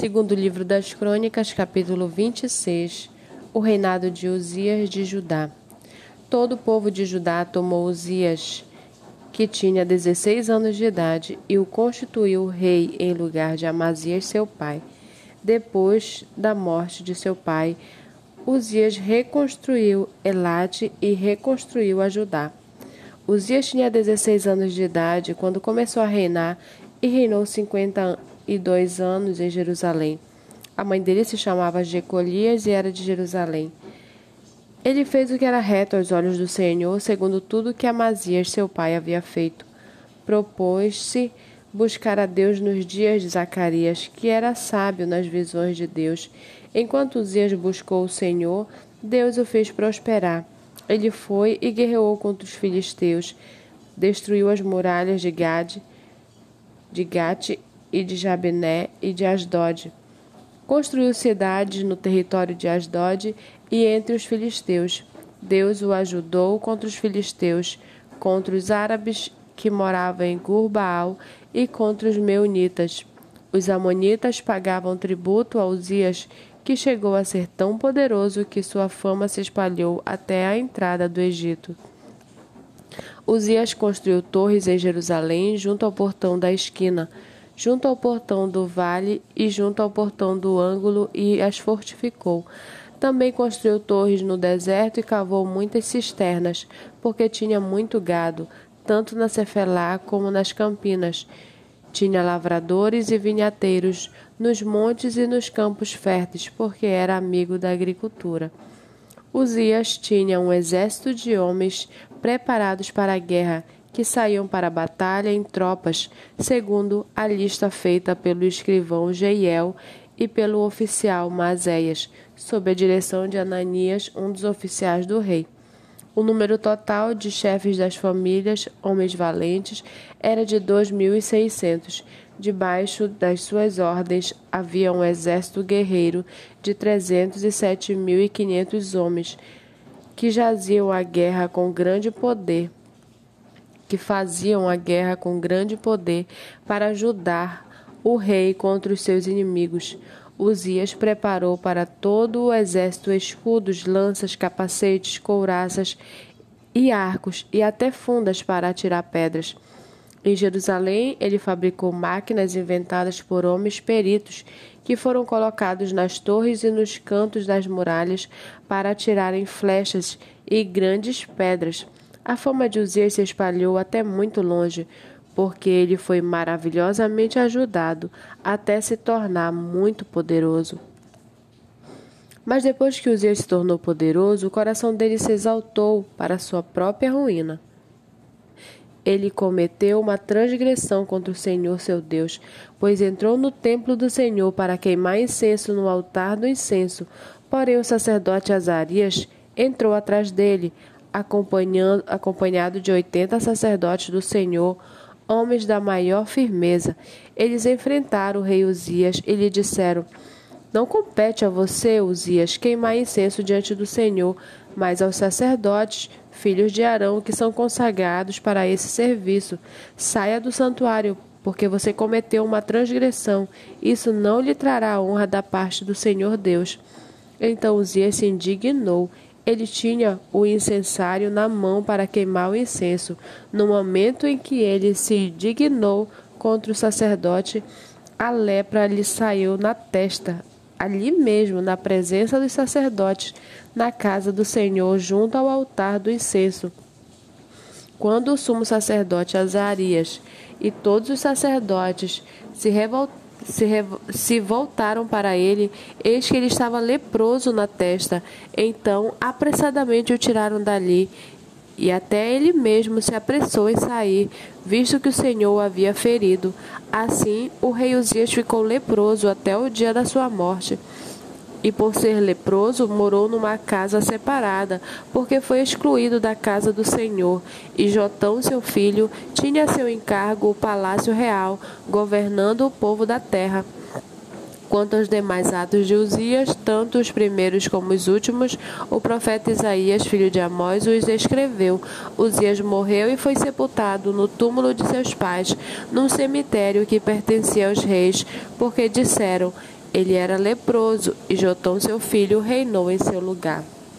Segundo livro das Crônicas, capítulo 26, o reinado de Uzias de Judá. Todo o povo de Judá tomou Uzias, que tinha 16 anos de idade, e o constituiu rei em lugar de Amazias, seu pai. Depois da morte de seu pai, Uzias reconstruiu Elate e reconstruiu a Judá. Uzias tinha 16 anos de idade quando começou a reinar e reinou 50 e dois anos em Jerusalém. A mãe dele se chamava Jecolias e era de Jerusalém. Ele fez o que era reto aos olhos do Senhor, segundo tudo que Amazias, seu pai, havia feito. Propôs-se buscar a Deus nos dias de Zacarias, que era sábio nas visões de Deus. Enquanto Uzias buscou o Senhor, Deus o fez prosperar. Ele foi e guerreou contra os filisteus, destruiu as muralhas de Gade, de Gate e de Jabené e de Asdod. Construiu cidades no território de Asdod e entre os filisteus. Deus o ajudou contra os filisteus, contra os árabes que moravam em Gurbaal e contra os meunitas. Os amonitas pagavam tributo a Uzias, que chegou a ser tão poderoso que sua fama se espalhou até a entrada do Egito. Uzias construiu torres em Jerusalém, junto ao portão da esquina, junto ao portão do vale e junto ao portão do ângulo e as fortificou. Também construiu torres no deserto e cavou muitas cisternas, porque tinha muito gado, tanto na Cefelá como nas campinas. Tinha lavradores e vinhateiros nos montes e nos campos férteis, porque era amigo da agricultura. Uzias tinha um exército de homens preparados para a guerra que saíam para a batalha em tropas, segundo a lista feita pelo escrivão Jeiel e pelo oficial Mazéias, sob a direção de Ananias, um dos oficiais do rei. O número total de chefes das famílias, homens valentes, era de dois mil e seiscentos. Debaixo das suas ordens havia um exército guerreiro de trezentos e sete mil e quinhentos homens, que jaziam a guerra com grande poder que faziam a guerra com grande poder para ajudar o rei contra os seus inimigos. Uzias preparou para todo o exército escudos, lanças, capacetes, couraças e arcos, e até fundas para atirar pedras. Em Jerusalém, ele fabricou máquinas inventadas por homens peritos que foram colocados nas torres e nos cantos das muralhas para atirarem flechas e grandes pedras. A fama de Uzias se espalhou até muito longe, porque ele foi maravilhosamente ajudado até se tornar muito poderoso. Mas depois que Uzias se tornou poderoso, o coração dele se exaltou para sua própria ruína. Ele cometeu uma transgressão contra o Senhor seu Deus, pois entrou no templo do Senhor para queimar incenso no altar do incenso. Porém, o sacerdote Azarias entrou atrás dele, acompanhado de oitenta sacerdotes do Senhor, homens da maior firmeza. Eles enfrentaram o rei Uzias e lhe disseram: Não compete a você, Uzias, queimar incenso diante do Senhor, mas aos sacerdotes, filhos de Arão, que são consagrados para esse serviço. Saia do santuário, porque você cometeu uma transgressão. Isso não lhe trará honra da parte do Senhor Deus. Então Uzias se indignou ele tinha o incensário na mão para queimar o incenso. No momento em que ele se dignou contra o sacerdote, a lepra lhe saiu na testa, ali mesmo, na presença dos sacerdotes, na casa do Senhor, junto ao altar do incenso. Quando o sumo sacerdote Azarias e todos os sacerdotes se revoltaram, se, se voltaram para ele, eis que ele estava leproso na testa. Então, apressadamente o tiraram dali, e até ele mesmo se apressou em sair, visto que o Senhor o havia ferido. Assim, o rei Uzias ficou leproso até o dia da sua morte e por ser leproso morou numa casa separada, porque foi excluído da casa do Senhor. E Jotão, seu filho, tinha a seu encargo o palácio real, governando o povo da terra. Quanto aos demais atos de Uzias, tanto os primeiros como os últimos, o profeta Isaías, filho de Amós, os escreveu. Uzias morreu e foi sepultado no túmulo de seus pais, num cemitério que pertencia aos reis, porque disseram: ele era leproso, e Jotão, seu filho, reinou em seu lugar.